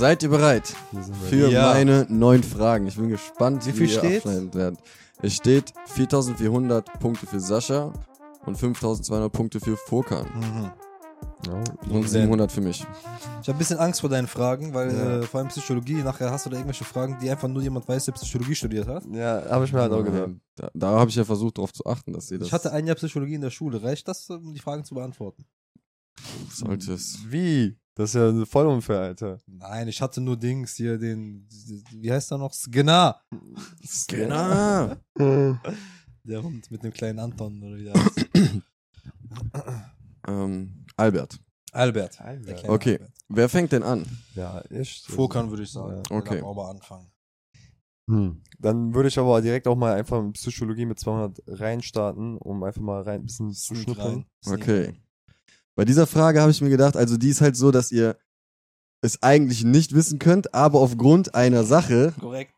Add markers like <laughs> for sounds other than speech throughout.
Seid ihr bereit für Ja. meine neun Fragen? Ich bin gespannt, Wie viel ihr steht's? abschneiden werdet. Es steht 4400 Punkte für Sascha und 5200 Punkte für Furkan. Mhm. Ja, Und 700 für mich. Ich habe ein bisschen Angst vor deinen Fragen, weil Ja. äh, vor allem Psychologie, nachher hast du da irgendwelche Fragen, die einfach nur jemand weiß, der Psychologie studiert hat. ja habe ich mir halt auch gedacht. Ähm, Da, da habe ich ja versucht, darauf zu achten, dass ihr das Ich hatte ein Jahr Psychologie in der Schule. Reicht das, um die Fragen zu beantworten? sollte es. Wie? Das ist ja voll unfair, Alter. Nein, ich hatte nur Dings hier, den, wie heißt er noch? Skina. Genau. <laughs> Der Hund mit dem kleinen Anton oder wie der heißt. <coughs> ähm, Albert. Albert. Albert. Okay. Albert. Wer fängt denn an? Ja, ich. Furkan würde ich sagen. Ja. Okay. Aber anfangen. Hm. Dann würde ich aber direkt auch mal einfach in Psychologie mit 200 reinstarten, um einfach mal rein ein bisschen zu schnuppern. Okay. Bei dieser Frage habe ich mir gedacht, also die ist halt so, dass ihr es eigentlich nicht wissen könnt, aber aufgrund einer Sache, Korrekt.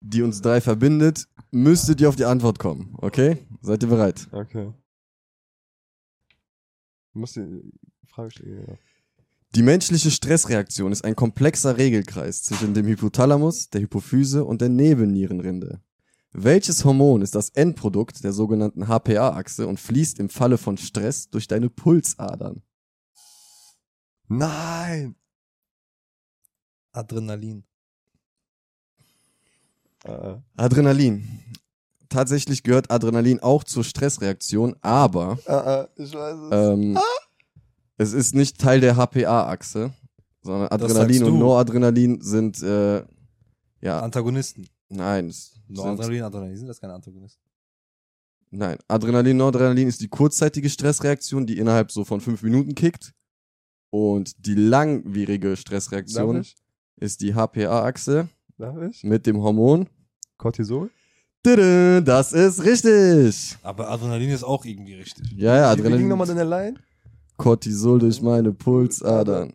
die uns drei verbindet, müsstet ihr auf die Antwort kommen. Okay? Seid ihr bereit? Okay. Du musst die Frage stellen. Ja. Die menschliche Stressreaktion ist ein komplexer Regelkreis zwischen dem Hypothalamus, der Hypophyse und der Nebennierenrinde. Welches Hormon ist das Endprodukt der sogenannten HPA-Achse und fließt im Falle von Stress durch deine Pulsadern? Nein! Adrenalin. Äh, Adrenalin. Tatsächlich gehört Adrenalin auch zur Stressreaktion, aber äh, äh, ich weiß es. ähm, es ist nicht Teil der HPA-Achse, sondern Adrenalin und. Noradrenalin sind, äh, ja, Antagonisten. Nein, es Noradrenalin, Adrenalin, sind das keine Antagonisten? nein. Adrenalin, Noradrenalin ist die kurzzeitige Stressreaktion, die innerhalb so von fünf Minuten kickt. Und die langwierige Stressreaktion ich? ist die HPA-Achse Darf ich? mit dem Hormon. Cortisol? Das ist richtig. Aber Adrenalin ist auch irgendwie richtig. Ja, ja, Wie, wie ging Adrenalin. nochmal deine Line? Cortisol durch meine Pulsadern.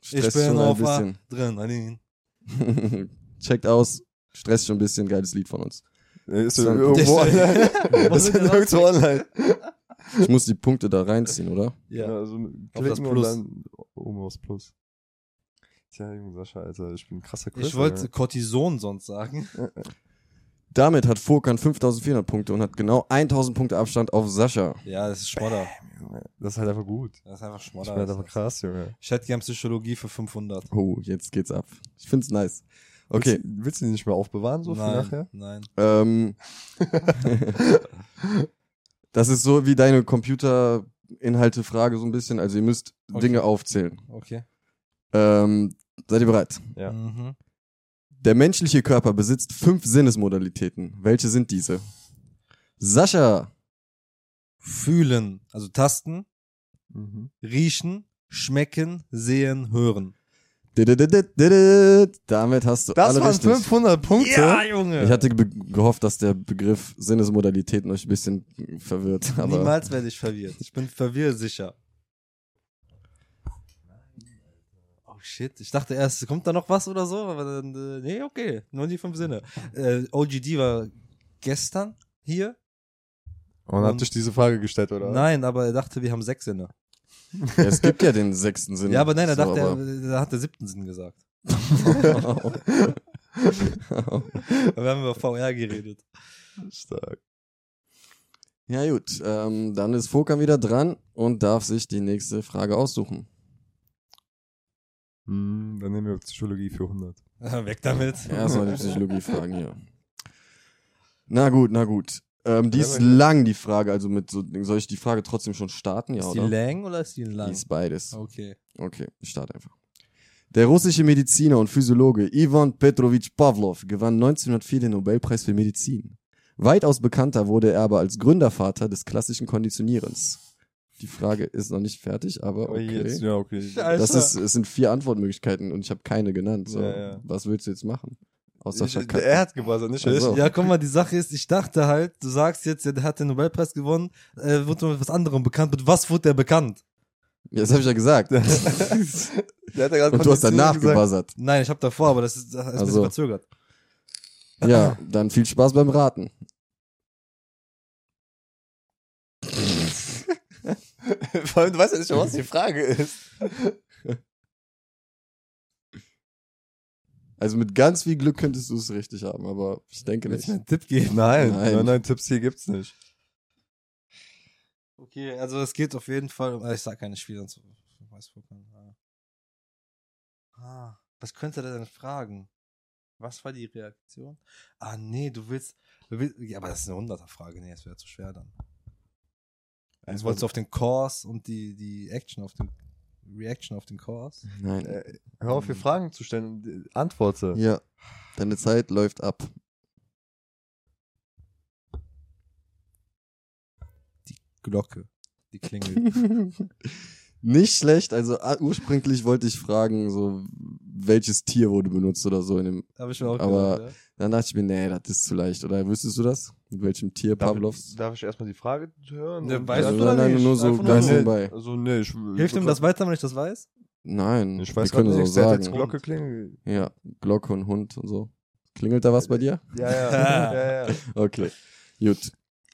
Ich Stresst bin schon ein auf bisschen. Adrenalin. <laughs> Checkt aus. Stresst schon ein bisschen. Geiles Lied von uns. Äh, Ist So- irgendwo <laughs> <laughs> Das- online? Was ist wird da nirgendwo online. Ich muss die Punkte da reinziehen, oder? Ja. also Auf das klicken und Plus. dann oben aufs Plus. Tja, Junge Sascha, Alter, ich bin ein krasser Ich Quizzer, wollte ja. Cortison sonst sagen. Damit hat Furkan 5400 Punkte und hat genau 1000 Punkte Abstand auf Sascha. Ja, das ist Schmodder. Das ist halt einfach gut. Das ist einfach Ich Schmodder. bin halt einfach krass, Junge. Ich hätte gern Psychologie für 500. Oh, jetzt geht's ab. Ich find's nice. Okay. Willst, willst du die nicht mehr aufbewahren, so für nein, nachher? nein. Ähm, <laughs> das ist so wie deine Computerinhalte-Frage so ein bisschen. Also ihr müsst Okay. Dinge aufzählen. Okay. Ähm, seid ihr bereit? Ja. Mhm. Der menschliche Körper besitzt fünf Sinnesmodalitäten. Welche sind diese? Sascha. Fühlen, also tasten, Mhm. riechen, schmecken, sehen, hören. Damit hast du Das alle waren richtig. 500 Punkte. Junge! Ich hatte gehofft, dass der Begriff Sinnesmodalitäten euch ein bisschen verwirrt. Aber Niemals werde ich verwirrt. Ich bin verwirrsicher. Oh shit, ich dachte erst, kommt da noch was oder so, aber dann, äh, nee, okay, nur die fünf Sinne. Äh, OGD war gestern hier. Und habt euch diese Frage gestellt, oder? Nein, aber er dachte, wir haben sechs Sinne. Ja, es gibt ja den sechsten Sinn. Ja, aber nein, er So, dachte, aber- er, er hat der siebten Sinn gesagt. <laughs> Wir haben über VR geredet. Stark. ja gut, ähm, dann ist Fokan wieder dran und darf sich die nächste Frage aussuchen. Hm, dann nehmen wir Psychologie für 100. <laughs> Weg damit. Erstmal die Psychologie-Fragen hier. Na gut, na gut. Ähm, die ist lang, die Frage. Also mit so, soll ich die Frage trotzdem schon starten? Ja, ist die oder? lang oder ist die lang? Die ist beides. Okay. Okay, ich starte einfach. Der russische Mediziner und Physiologe Ivan Petrovich Pavlov gewann 1904 den Nobelpreis für Medizin. Weitaus bekannter wurde er aber als Gründervater des klassischen Konditionierens. Die Frage ist noch nicht fertig, aber Oh, jetzt, okay. ja, okay. Das ist, es sind vier Antwortmöglichkeiten und ich habe keine genannt. So. Ja, ja. Was willst du jetzt machen? Außer Ich, verkacken. er hat gebuzzert, nicht Ach ich. so. Ja, guck mal, die Sache ist, ich dachte halt, du sagst jetzt, der hat den Nobelpreis gewonnen, äh, wurde mit was anderem bekannt. Mit was wurde der bekannt? Ja, das habe ich ja gesagt. <laughs> Der hat ja und du hast danach gebuzzert. Nein, ich habe davor, aber das ist, das ist ein Ach bisschen verzögert. Ja, dann viel Spaß beim Raten. <laughs> Vor allem, du weißt ja nicht, was die Frage ist. Also mit ganz viel Glück könntest du es richtig haben, aber ich denke Willst nicht. du mir einen Tipp geben? Nein, Nein. nein, nein, Tipps hier gibt's nicht. Okay, also es geht auf jeden Fall um. äh, Ich sag keine Spieler zu. Ich weiß Pokémon. Ah. ah, was könnte er denn fragen? Was war die Reaktion? Ah, nee, du willst. Du willst ja, aber das ist eine 100er-Frage. Nee, das wäre zu schwer dann. Also wolltest du auf den Course und die, die Action auf den. Reaction auf den Course? Nein. Äh, hör auf, hier Fragen zu stellen und antworte. Ja, deine Zeit läuft ab. Glocke. Die klingelt. <laughs> Nicht schlecht, also ursprünglich wollte ich fragen, so welches Tier wurde benutzt oder so in dem. Hab ich mir auch Aber- gedacht, Dann dachte ich mir, nee, das ist zu leicht. Oder wüsstest du das? Mit welchem Tier Darf, Pavlovs? darf ich erstmal die Frage hören? Ne, weißt Ja, du nein, oder nein, nicht? nur so ganz nee, nebenbei. Also, nee, ich, Hilft ihm das weiter, wenn ich das weiß? Nein, Ich weiß wir können es auch jetzt. Glocke klingelt. Ja, Glocke und Hund und so. Klingelt da was bei dir? Ja, ja, <laughs> ja, ja. <laughs> Okay, gut.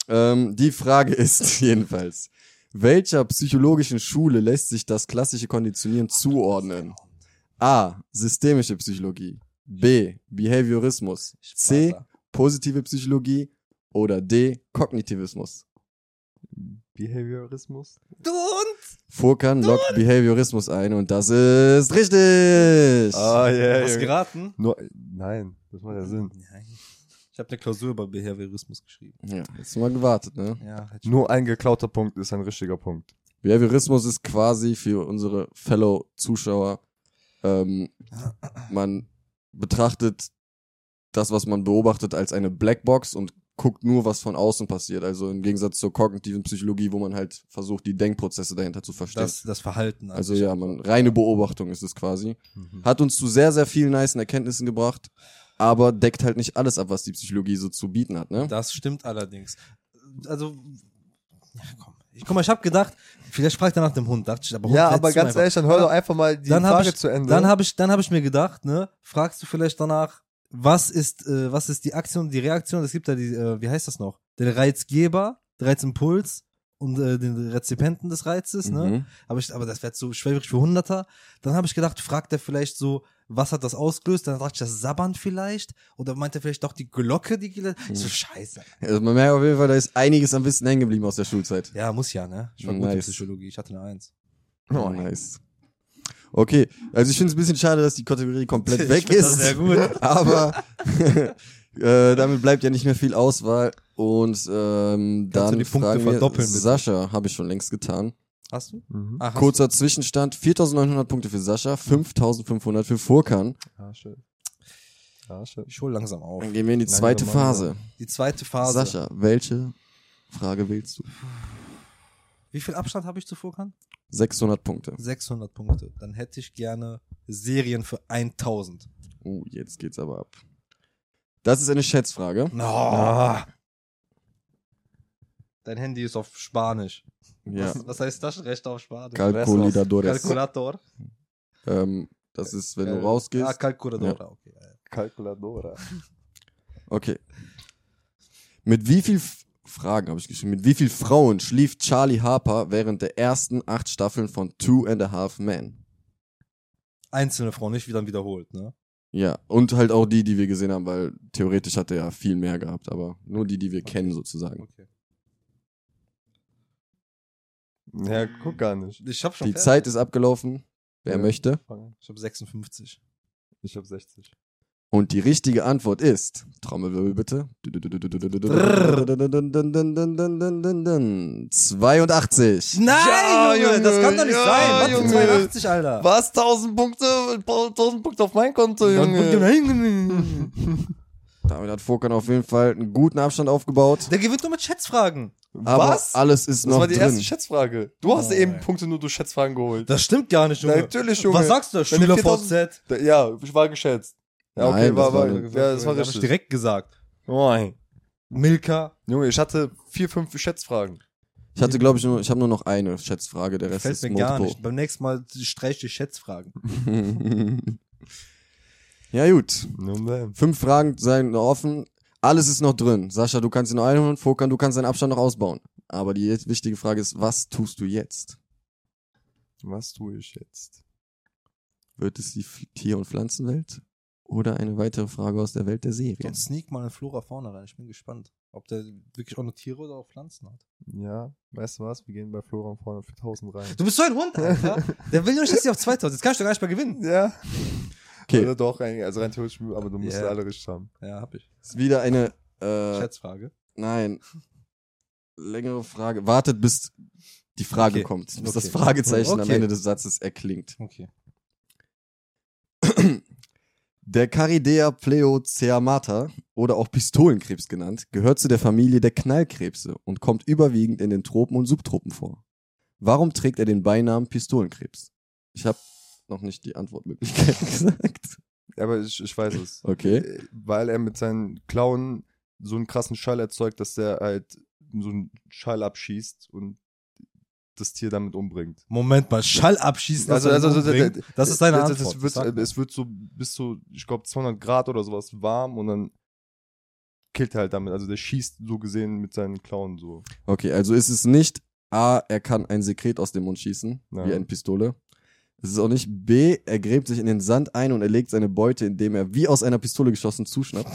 Ähm, die Frage <laughs> ist jedenfalls, welcher psychologischen Schule lässt sich das klassische Konditionieren zuordnen? A. Systemische Psychologie. B. Behaviorismus. C. Positive Psychologie. Oder D. Kognitivismus. Behaviorismus? Du und? Furkan lockt Behaviorismus ein und das ist richtig. Ah, ja, Hast du ja. geraten? Nur, nein, das macht ja Sinn. Nein. Ich habe eine Klausur über Behaviorismus geschrieben. Ja, jetzt mal gewartet, ne? Ja, Nur ein geklauter Punkt ist ein richtiger Punkt. Behaviorismus ist quasi für unsere Fellow-Zuschauer, ähm, man betrachtet das, was man beobachtet, als eine Blackbox und guckt nur, was von außen passiert. Also im Gegensatz zur kognitiven Psychologie, wo man halt versucht, die Denkprozesse dahinter zu verstehen. das, das Verhalten. also sich. ja, man, reine Beobachtung ist es quasi. Hat uns zu sehr, sehr vielen nicen Erkenntnissen gebracht, aber deckt halt nicht alles ab, was die Psychologie so zu bieten hat, ne? Das stimmt allerdings. Also, ja, komm. Ich, guck mal, ich habe gedacht, vielleicht fragt er nach dem Hund. Dachte ich, aber Hund Ja, aber ganz ehrlich, dann hör doch einfach mal die Dann hab Frage ich- zu Ende. Dann habe ich, dann habe ich mir gedacht, ne, fragst du vielleicht danach, was ist, äh, was ist die Aktion, die Reaktion? Es gibt ja die, äh, wie heißt das noch? Den Reizgeber, der Reizimpuls und äh, den Rezipenten des Reizes, ne? Mhm. Aber ich, aber das wäre zu schwierig für Hunderter. Dann habe ich gedacht, fragt er vielleicht so, was hat das ausgelöst? Dann dachte ich, das Sabbern vielleicht? Oder meint er vielleicht doch die Glocke, die gel- Ich so, scheiße. Also man merkt auf jeden Fall, da ist einiges am Wissen hängen geblieben aus der Schulzeit. Ja, muss ja, ne? Ich war gut in Nice. Psychologie, ich hatte eine Eins. Oh, nice. Okay, also ich finde es ein bisschen schade, dass die Kategorie komplett weg ist. das sehr gut. <laughs> Aber <laughs> äh, damit bleibt ja nicht mehr viel Auswahl. Und ähm, Kannst dann die Punkte verdoppeln, bitte? Sascha, habe ich schon längst getan. Hast du? Mhm. Ah, hast Kurzer Zwischenstand, 4.900 Punkte für Sascha, 5.500 für Furkan. Ja, schön. Ja, schön. du? Ich hol langsam auf. Dann gehen wir in die Langsam, zweite. Phase. Die zweite Phase. Sascha, welche Frage wählst du? Wie viel Abstand habe ich zu Furkan? 600 Punkte. 600 Punkte. Dann hätte ich gerne Serien für 1000. Oh, jetzt geht's aber ab. Das ist eine Schätzfrage. No. Ah, Dein Handy ist auf Spanisch. Ja. Was, was heißt Taschenrechner auf Spanisch? Calculidadores. Calculator. Ähm, das ist, wenn du rausgehst. Ah, Calculadora, okay. Calculadora. Okay. Mit wie viel F Fragen habe ich geschrieben? Mit wie viel Frauen schlief Charlie Harper während der ersten acht Staffeln von Two and a Half Men? Einzelne Frau, nicht wieder wiederholt, ne? Ja, und halt auch die, die wir gesehen haben, weil theoretisch hat er ja viel mehr gehabt, aber nur die, die wir kennen sozusagen. Okay. Ja, guck gar nicht. Ich hab schon Die fertig. Zeit ist abgelaufen. Wer Ja. möchte? Ich hab 56. Ich hab 60. Und die richtige Antwort ist, Trommelwirbel bitte. 82. Nein, Ja, Junge, das kann doch nicht Junge, sein. ja, Was Junge. 82, Alter? Was? 1000 Punkte? 1000 Punkte auf mein Konto, Junge. <laughs> Damit hat Furkan auf jeden Fall einen guten Abstand aufgebaut. Der gewinnt nur mit Schätzfragen. Aber Was? alles ist Das noch war die drin. erste Schätzfrage. Du hast Oh, eben ey. Punkte nur durch Schätzfragen geholt. Das stimmt gar nicht, Junge. Natürlich, Junge. Was sagst du? Wenn du Schüler 4000 VZ. Da- Ja, ich war geschätzt. Ja, okay, Nein, war, das war, war- ja, das war Hab ich richtig. direkt gesagt. Nein. Milka. Junge, ich hatte vier, fünf Schätzfragen. Ich hatte, glaube ich, nur, ich habe nur noch eine Schätzfrage, der Rest Fällt ist mir gar multiple. nicht. Beim nächsten Mal streiche ich Schätzfragen. <laughs> <laughs> ja, gut. Fünf Fragen seien noch offen. Alles ist noch drin. Sascha, du kannst ihn noch einholen. Fokan, du kannst deinen Abstand noch ausbauen. Aber die wichtige Frage ist, was tust du jetzt? Was tue ich jetzt? Wird es die Tier- und Pflanzenwelt? oder eine weitere Frage aus der Welt der Serien? Dann sneak mal in Flora Fauna rein. Ich bin gespannt, ob der wirklich auch nur Tiere oder auch Pflanzen hat. Ja, weißt du was? Wir gehen bei Flora und vorne für 1000 rein. Du bist so ein Hund, Alter. der will nur nicht, dass die auf 2000. Jetzt kannst du gar nicht mehr gewinnen. Ja. Okay. Oder doch, eigentlich, also rein theoretisch, aber du musst Ja. alle richtig haben. Ja, hab ich. ist wieder eine, äh, Schätzfrage. nein, längere Frage. Wartet, bis die Frage Okay. kommt, bis Okay. das Fragezeichen am Okay. Ende des Satzes erklingt. Okay. <clears throat> Der Caridea pleoceamata oder auch Pistolenkrebs genannt, gehört zu der Familie der Knallkrebse und kommt überwiegend in den Tropen und Subtropen vor. Warum trägt er den Beinamen Pistolenkrebs? Ich habe noch nicht die Antwortmöglichkeit <laughs> gesagt. Aber ich, ich weiß es. Okay. Äh, Weil er mit seinen Klauen so einen krassen Schall erzeugt, dass der halt so einen Schall abschießt und das Tier damit umbringt. Moment mal, Schall abschießen. Also, das also, er umbringt? das ist deine das, Antwort. Das wird, es wird so bis zu, ich glaube, 200 Grad oder sowas warm und dann killt er halt damit. Also der schießt so gesehen mit seinen Klauen so. Okay, also ist es nicht A, er kann ein Sekret aus dem Mund schießen, Ja. wie eine Pistole. Es ist auch nicht B, er gräbt sich in den Sand ein und erlegt seine Beute, indem er wie aus einer Pistole geschossen zuschnappt.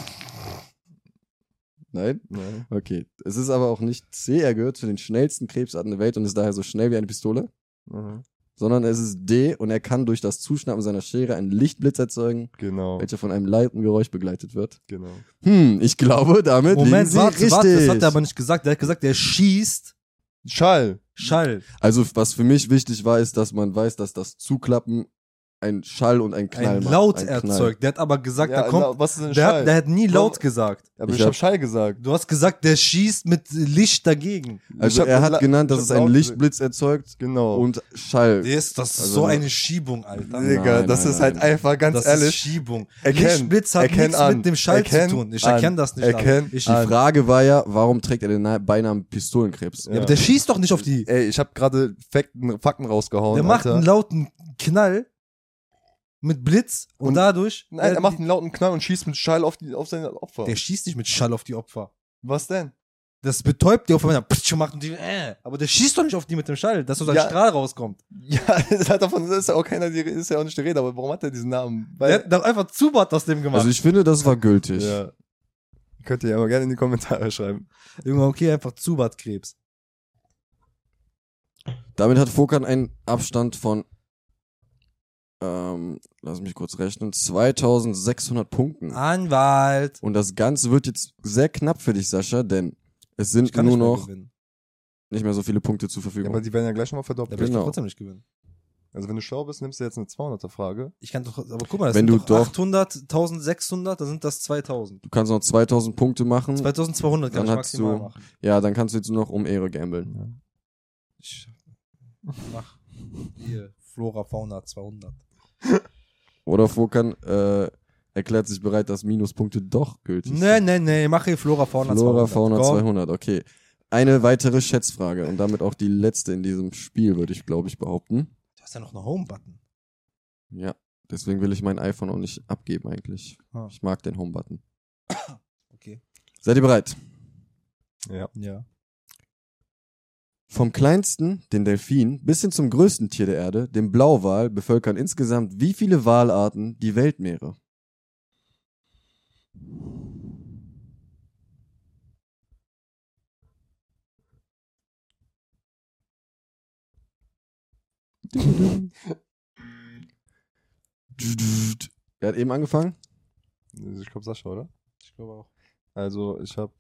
Nein? Ne? Okay. Es ist aber auch nicht C, er gehört zu den schnellsten Krebsarten der Welt und ist daher so schnell wie eine Pistole. Mhm. Sondern es ist D und er kann durch das Zuschnappen seiner Schere einen Lichtblitz erzeugen, Genau, welcher von einem lauten Geräusch begleitet wird. genau. Hm, ich glaube, damit liegen Moment, Sie warte, richtig. warte, das hat er aber nicht gesagt. Der hat gesagt, der schießt Schall. Schall. Also, was für mich wichtig war, ist, dass man weiß, dass das Zuklappen ein Schall und ein Knall Ein macht. Laut Ein erzeugt. Der hat aber gesagt, Ja, da kommt. was ist denn Der Schall? hat, der hat nie laut gesagt. aber Ich ich, hab hab- Schall gesagt. Du hast gesagt, der schießt mit Licht dagegen. Also, er hat genannt, dass es einen Lichtblitz erzeugt Genau. und Schall. Das, das ist Also so eine Schiebung, Alter. Nee. Digga, Nein, das nein, ist halt nein. einfach ganz das ehrlich. ist Schiebung. Erkenn, Lichtblitz hat erkenn nichts an, mit dem Schall erkenn zu tun. Ich erkenne das nicht. erkenn an. ich, Die an. Frage war ja, warum trägt er den Na- Beinamen Pistolenkrebs? ja, aber der schießt doch nicht auf die. Ey, ich habe gerade Fakten, Fakten rausgehauen. Der macht Alter. einen lauten Knall mit Blitz und, Und- dadurch. Nein, äh, er macht einen lauten Knall und schießt mit Schall auf, die, auf seine Opfer. der schießt nicht mit Schall auf die Opfer. Was denn? Das betäubt die Opfer, wenn er Pritsch macht und die, äh. Aber der schießt doch nicht auf die mit dem Schall, dass so sein Ja. Strahl rauskommt. Ja, <laughs> das hat davon ist ja auch keiner, die ist ja auch nicht die Rede, aber warum hat er diesen Namen? Der hat doch einfach Zubat aus dem gemacht. Also, ich finde, das war gültig. ja. Könnt ihr ja mal gerne in die Kommentare <laughs> schreiben. Irgendwann, okay, einfach Zubatkrebs. Damit hat Fokan einen Abstand von, ähm, lass mich kurz rechnen, 2600 Punkten. Anwalt. Und das Ganze wird jetzt sehr knapp für dich, Sascha, denn es sind nur nicht noch gewinnen. nicht mehr so viele Punkte zur Ja, Verfügung. aber die werden ja gleich nochmal Da verdoppelt. will ich Genau. trotzdem nicht gewinnen. Also wenn du schlau bist, nimmst du jetzt eine 200er Frage. Ich kann doch, aber guck mal, das Wenn sind du doch doch- 800, 1600, da sind das 2000. du kannst noch 2000 Punkte machen. 2200 kann Dann ich maximal du- machen. Ja, dann kannst du jetzt nur noch um Ehre gambeln. Ich mach hier Flora Fauna 200. Oder Fokan äh, erklärt sich bereit, dass Minuspunkte doch gültig Nee, sind. nee, nee, mach hier Flora Fauna Flora 200. Fauna Komm. 200, okay. Eine weitere Schätzfrage und damit auch die letzte in diesem Spiel, würde ich glaube ich behaupten. Du hast ja noch einen Home-Button. Ja, deswegen will ich mein iPhone auch nicht abgeben eigentlich. Ah. Ich mag den Home-Button. <coughs> Okay. Seid ihr bereit? Ja. Ja. Vom kleinsten, den Delfin, bis hin zum größten Tier der Erde, dem Blauwal, bevölkern insgesamt wie viele Walarten die Weltmeere? Wer hat eben angefangen? Ich glaube Sascha, oder? Ich glaube auch. Also ich habe,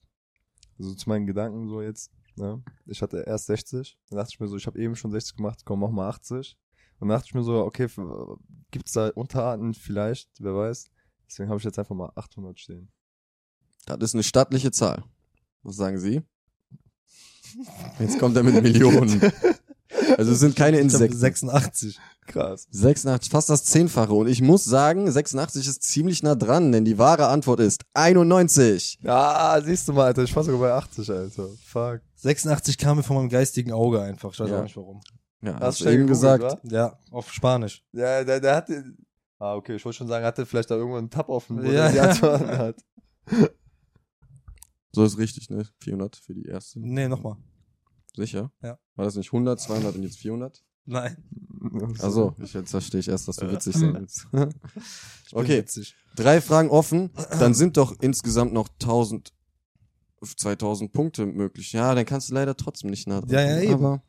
also zu meinen Gedanken so jetzt, ne? Ich hatte erst 60, dann dachte ich mir so, ich habe eben schon 60 gemacht, komm, mach mal 80. Und dann dachte ich mir so, okay, für- gibt's da Unterarten vielleicht, wer weiß. Deswegen habe ich jetzt einfach mal 800 stehen. Das ist eine stattliche Zahl. Was sagen Sie? Jetzt kommt er mit Millionen. <laughs> Also es sind keine Insekten. 86. Krass. 86, fast das Zehnfache. Und ich muss sagen, 86 ist ziemlich nah dran, denn die wahre Antwort ist 91. Ja, siehst du mal, Alter, ich war sogar bei 80, Alter. Fuck. 86 kam mir von meinem geistigen Auge einfach. Ich weiß Ja. auch nicht warum. Ja, Hast hast du eben gesagt. wa? Ja, auf Spanisch. Ja, der, der hatte. Ah, okay, ich wollte schon sagen, hatte vielleicht da irgendwo einen Tab offen, wo Ja. der die Antworten hat. So ist richtig, ne? 400 für die erste. Nee, nochmal. Sicher? Ja. War das nicht 100, 200 und jetzt 400? Nein. Also, ich, jetzt verstehe ich erst, dass du witzig sein willst. <laughs> <laughs> Okay. witzig. Drei Fragen offen, dann sind doch insgesamt noch 1000, 2000 Punkte möglich. Ja, dann kannst du leider trotzdem nicht nah dran. Ja, ja, eben. Aber,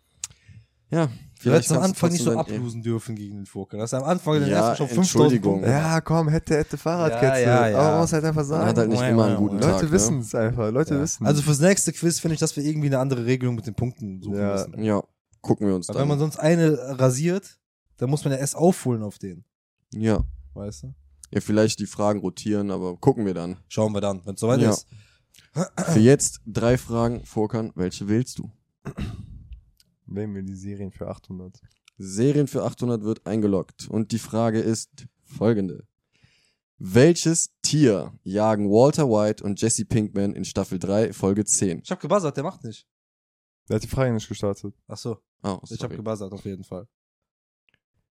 ja, Du vielleicht hättest am du Anfang nicht so ablosen dürfen gegen den Furkan. Das ist am Anfang in den Ja, ersten schon 5000 Entschuldigung. Punkte. Ja, komm, hätte, hätte Fahrradkette. Ja, ja, ja. Aber man muss halt einfach Man sagen. hat halt nicht Ja, immer ja, einen guten ja. Tag. Leute wissen es einfach. Leute Ja. wissen. Also fürs nächste Quiz finde ich, dass wir irgendwie eine andere Regelung mit den Punkten suchen Ja. müssen. Ne? Ja, gucken wir uns dann. wenn man sonst eine rasiert, dann muss man ja erst aufholen auf den. ja. Weißt du? ja, vielleicht die Fragen rotieren, aber gucken wir dann. Schauen wir dann, wenn es soweit Ja. ist. Für jetzt drei Fragen, Vorkan, welche wählst du? <clears throat> Wählen wir die Serien für 800. Serien für 800 wird eingeloggt. Und die Frage ist folgende. Welches Tier jagen Walter White und Jesse Pinkman in Staffel 3, Folge 10? Ich hab gebuzzert, der macht nicht. Der hat die Frage nicht gestartet. Ach so, Oh, ich hab gebuzzert auf jeden Fall.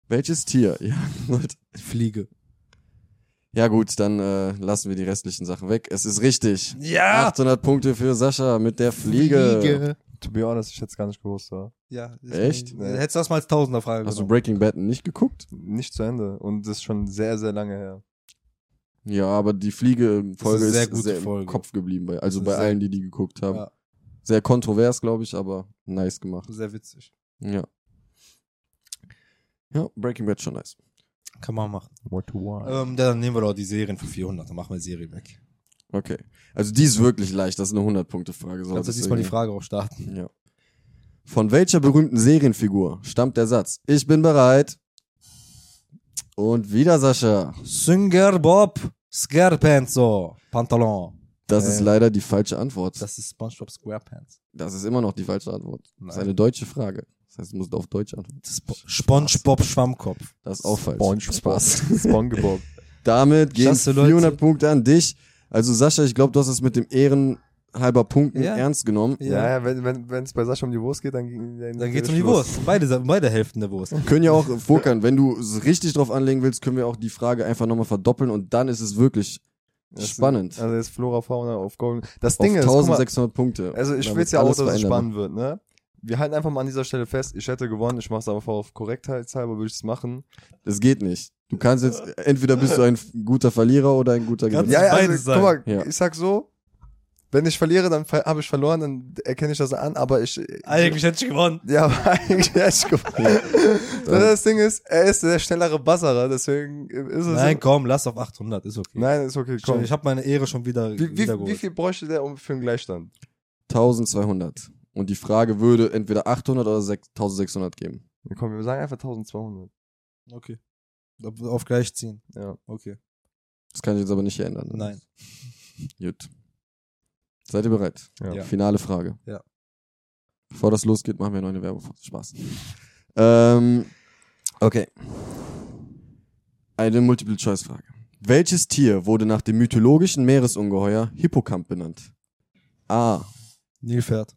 Welches Tier <laughs> jagen Walter? Fliege. Ja gut, dann äh, lassen wir die restlichen Sachen weg. Es ist richtig. Ja! 800 Punkte für Sascha mit der Fliege. To be honest, ich hätte es gar nicht gewusst. Ja. Ja. ist- Echt? Nee. Hättest du das mal als Tausender-Frage Hast du genommen. Breaking Bad nicht geguckt? Nicht zu Ende. Und das ist schon sehr, sehr lange her. Ja, aber die Fliege-Folge eine ist sehr sehr, gute im Folge. Kopf geblieben, bei, also ist bei allen, die die geguckt haben. Ja. Sehr kontrovers, glaube ich, aber nice gemacht. Sehr witzig. Ja. Ja, Breaking Bad schon nice. Kann man machen. What to watch? Ähm, dann nehmen wir doch die Serien für 400. Dann machen wir die Serie weg. Okay. Also die ist wirklich leicht, das ist eine 100-Punkte-Frage. So, Kannst du diesmal die Frage auch starten? Ja. Von welcher berühmten Serienfigur stammt der Satz? Ich bin bereit. Und wieder Sascha. Singer Bob Scarpenzo Pantalon. Das Äh. ist leider die falsche Antwort. Das ist SpongeBob SquarePants. Das ist immer noch die falsche Antwort. Das ist Nein. eine deutsche Frage. Das heißt, du musst auf Deutsch antworten. Spo- SpongeBob Schwammkopf. Das ist auch falsch. SpongeBob. Spaß. SpongeBob. <laughs> Damit gehen Klasse, Leute. 400 Punkte an dich. Also Sascha, ich glaube, du hast es mit dem ehrenhalber Punkten Ja. ernst genommen. Ja, ja, wenn wenn wenn, es bei Sascha um die Wurst geht, dann, dann, Dann geht's um die Wurst. Beide, beide Hälften der Wurst. Können ja auch, Furkan, wenn du es richtig drauf anlegen willst, können wir auch die Frage einfach nochmal verdoppeln und dann ist es wirklich Das ist- spannend. Also jetzt Flora Fauna auf Golden. Das Auf Ding ist, guck mal, 1600 Punkte. also ich will wird ja auch, dass es spannend wird, ne? Wir halten einfach mal an dieser Stelle fest, ich hätte gewonnen, ich mach's aber auf Korrektheitshalber, würde ich es machen. Das geht nicht. Du kannst jetzt, <laughs> entweder bist du ein guter Verlierer oder ein guter Gewinner. Ja, ja, also, guck mal, Ja. ich sag so, wenn ich verliere, dann habe ich verloren, dann erkenne ich das an, aber ich. Eigentlich hätte ich gewonnen. Ja, <laughs> aber eigentlich hätte ich gewonnen. <laughs> Das Ding ist, er ist der schnellere Basserer, deswegen ist es. Nein, komm, lass auf 800. Ist okay. Nein, ist okay, komm. Ich, ich habe meine Ehre schon wieder, wie, wie, wieder wie viel bräuchte der um für einen Gleichstand? 1200. Und die Frage würde entweder 800 oder 6- 1600 geben. Ja, komm, wir sagen einfach 1200. Okay. Auf- gleich ziehen. Ja. Okay. Das kann ich jetzt aber nicht ändern. Nein. <laughs> Gut. Seid ihr bereit? Ja. Ja. Finale Frage. Ja. Bevor das losgeht, machen wir noch eine Werbung. Spaß. Ähm, okay. Eine Multiple-Choice-Frage. Welches Tier wurde nach dem mythologischen Meeresungeheuer Hippocamp benannt? A. Nilpferd.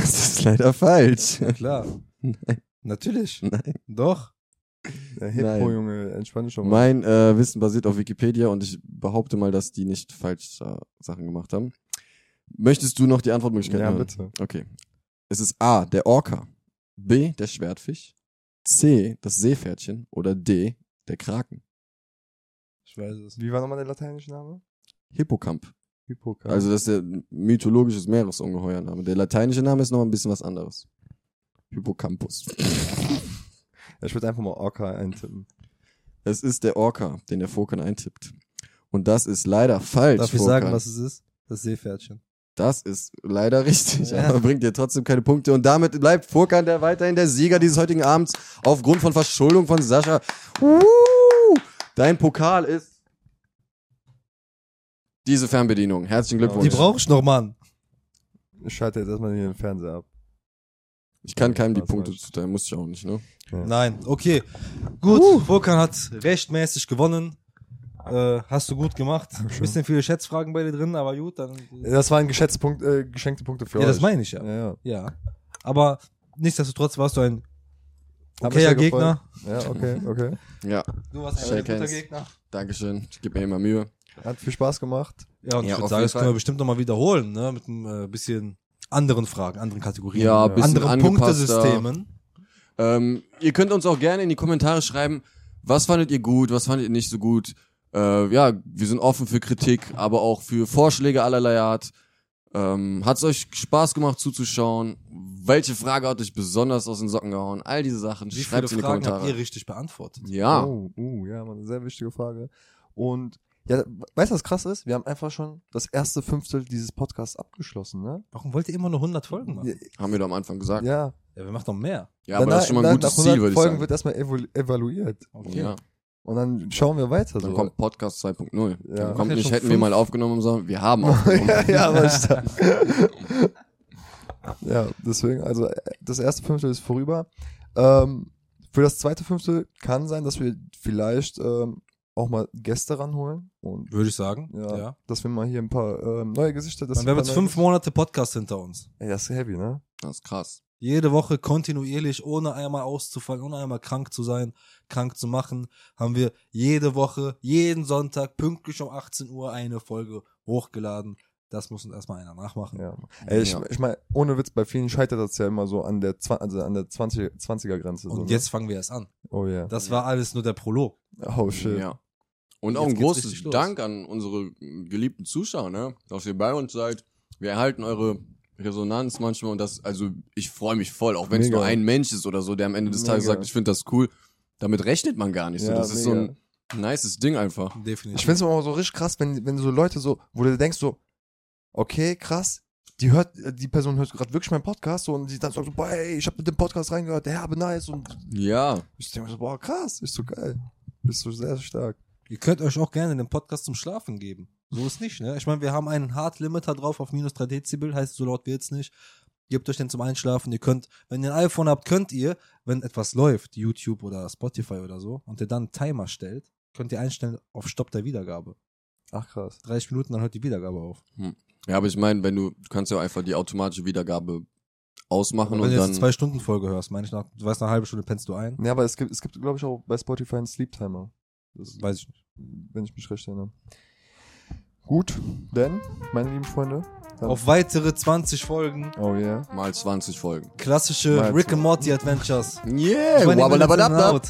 Das ist leider falsch. Ja, klar. Nein. Natürlich. Nein. Doch. Der Hippo, Nein. Junge, entspann dich schon mal. Mein äh, Wissen basiert auf Wikipedia und ich behaupte mal, dass die nicht falsch äh, Sachen gemacht haben. Möchtest du noch die Antwortmöglichkeit ja, hören? bitte. Okay. Es ist A, der Orca, B, der Schwertfisch, C, das Seepferdchen oder D, der Kraken. Ich weiß es. Wie war nochmal der lateinische Name? Hippocamp. Hippocamp. Also das ist der mythologisches Meeresungeheuername. Der lateinische Name ist noch ein bisschen was anderes. Hippocampus. Ich würde einfach mal Orca eintippen. Es ist der Orca, den der Fokan eintippt. Und das ist leider falsch. Darf ich Furkan. sagen, was es ist? Das Seepferdchen. Das ist leider richtig, Ja. aber bringt dir trotzdem keine Punkte. Und damit bleibt Furkan der weiterhin der Sieger dieses heutigen Abends aufgrund von Verschuldung von Sascha. Uh, dein Pokal ist diese Fernbedienung. Herzlichen Die Glückwunsch. brauche ich noch, Mann. Ich schalte jetzt erstmal hier den Fernseher ab. ich kann keinem die Punkte zuteilen, muss ich auch nicht, ne? Ja. Nein, okay. Gut, Vulkan hat rechtmäßig gewonnen. Äh, hast du gut gemacht. Bisschen viele Schätzfragen bei dir drin, aber gut, dann. Das waren geschätzte Punkt, äh, geschenkte Punkte für Ja, euch. das meine ich ja. Ja, ja. Ja. Aber nichtsdestotrotz warst du ein okayer Gegner. gefreut. Ja, okay, okay. Ja, Du warst ein guter. Gegner. Dankeschön. Ich gebe mir immer Mühe. Hat viel Spaß gemacht. Ja, und Ja, ich würde sagen, das können wir bestimmt nochmal wiederholen, ne? Mit ein äh, bisschen anderen Fragen, anderen Kategorien. Ja, bisschen anderen angepasster. Punktesystemen. Ähm, ihr könnt uns auch gerne in die Kommentare schreiben, was fandet ihr gut, was fandet ihr nicht so gut. Äh, ja, wir sind offen für Kritik, aber auch für Vorschläge allerlei Art. Ähm, Hat es euch Spaß gemacht zuzuschauen? Welche Frage hat euch besonders aus den Socken gehauen? All diese Sachen. Wie viele Schreibt in die Fragen habt ihr Kommentare. richtig beantwortet? Ja. Oh, uh, ja, Mann, sehr wichtige Frage. Und ja, weißt du, was krass ist? Wir haben einfach schon das erste Fünftel dieses Podcasts abgeschlossen, ne? Warum wollt ihr immer nur 100 Folgen machen? Ja, Haben wir doch am Anfang gesagt. ja. Ja, wir machen doch mehr. Ja, aber das ist schon mal ein gutes nach Ziel, 100 würde ich Folgen sagen. wird erstmal evalu evaluiert. Okay. Ja. Und dann schauen wir weiter. Dann so. kommt Podcast 2.0. Ja. Dann kommt Ja, nicht, schon hätten wir fünf. mal aufgenommen, sondern wir haben <laughs> aufgenommen. ja, ja, aber <laughs> stark. ja, deswegen, also äh, das erste Fünftel ist vorüber. Ähm, für das zweite Fünftel kann sein, dass wir vielleicht ähm, auch mal Gäste ranholen und Würde ich sagen. ja, Ja. dass wir mal hier ein paar ähm, neue Gesichter. dass Dann, wir haben jetzt fünf Monate Podcast hinter uns. Ey, das ist heavy, ne? Das ist krass. Jede Woche kontinuierlich, ohne einmal auszufallen, ohne einmal krank zu sein, krank zu machen, haben wir jede Woche, jeden Sonntag pünktlich um 18 Uhr eine Folge hochgeladen. Das muss uns erstmal einer nachmachen. Ja. Ey, ich, Ja. ich meine, ohne Witz, bei vielen scheitert das ja immer so an der, also an der 20, 20er Grenze. so, Und ne? jetzt fangen wir erst an. Oh ja. Das war alles nur der Prolog. Oh shit. Ja. Und auch ein großes. Dank an unsere geliebten Zuschauer, ne? dass ihr bei uns seid. Wir erhalten eure Resonanz manchmal und das, also ich freue mich voll, auch wenn es Mega. nur ein Mensch ist oder so, der am Ende des Mega. Tages sagt, ich finde das cool. Damit rechnet man gar nicht. so. Ja, Das ist so mega. ein nices Ding einfach. Definitiv. Ich finde es immer so richtig krass, wenn, wenn so Leute so, wo du denkst so, okay, krass, die hört, die Person hört gerade wirklich meinen Podcast so, und die dann sagt so, boah, ey, ich habe mit dem Podcast reingehört, der habe nice und Ja, ich denke mir so, boah, krass, ist so geil. Ist so sehr stark. Ihr könnt euch auch gerne den Podcast zum Schlafen geben. So ist nicht, ne? Ich meine, wir haben einen Hard Limiter drauf auf minus 3 Dezibel, heißt so laut wird's nicht. Gebt euch den zum Einschlafen. Ihr könnt, wenn ihr ein iPhone habt, könnt ihr, wenn etwas läuft, YouTube oder Spotify oder so, und ihr dann einen Timer stellt, könnt ihr einstellen auf Stopp der Wiedergabe. Ach krass. 30 Minuten, dann hört die Wiedergabe auf. ja, aber ich meine, wenn du, du kannst ja einfach die automatische Wiedergabe ausmachen wenn und du jetzt dann. eine zwei Stunden Folge hörst, meine ich nach, du weißt, nach einer halben Stunde pennst du ein. Ja, aber es gibt, es gibt, glaube ich, auch bei Spotify einen Sleep Timer. Das, Weiß ich nicht. wenn ich mich recht erinnere. Gut, denn, meine lieben Freunde. Dann, Auf weitere 20 Folgen, oh yeah. Mal 20 Folgen. klassische Mal Rick and Morty Adventures. Yeah, 20 wabba dabba dabba.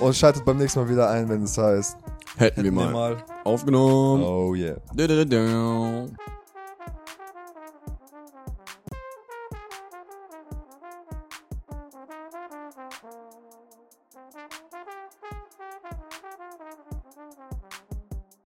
Und schaltet beim nächsten Mal wieder ein, wenn es heißt. Hätten wir Hätten wir mal mal. aufgenommen. Oh yeah.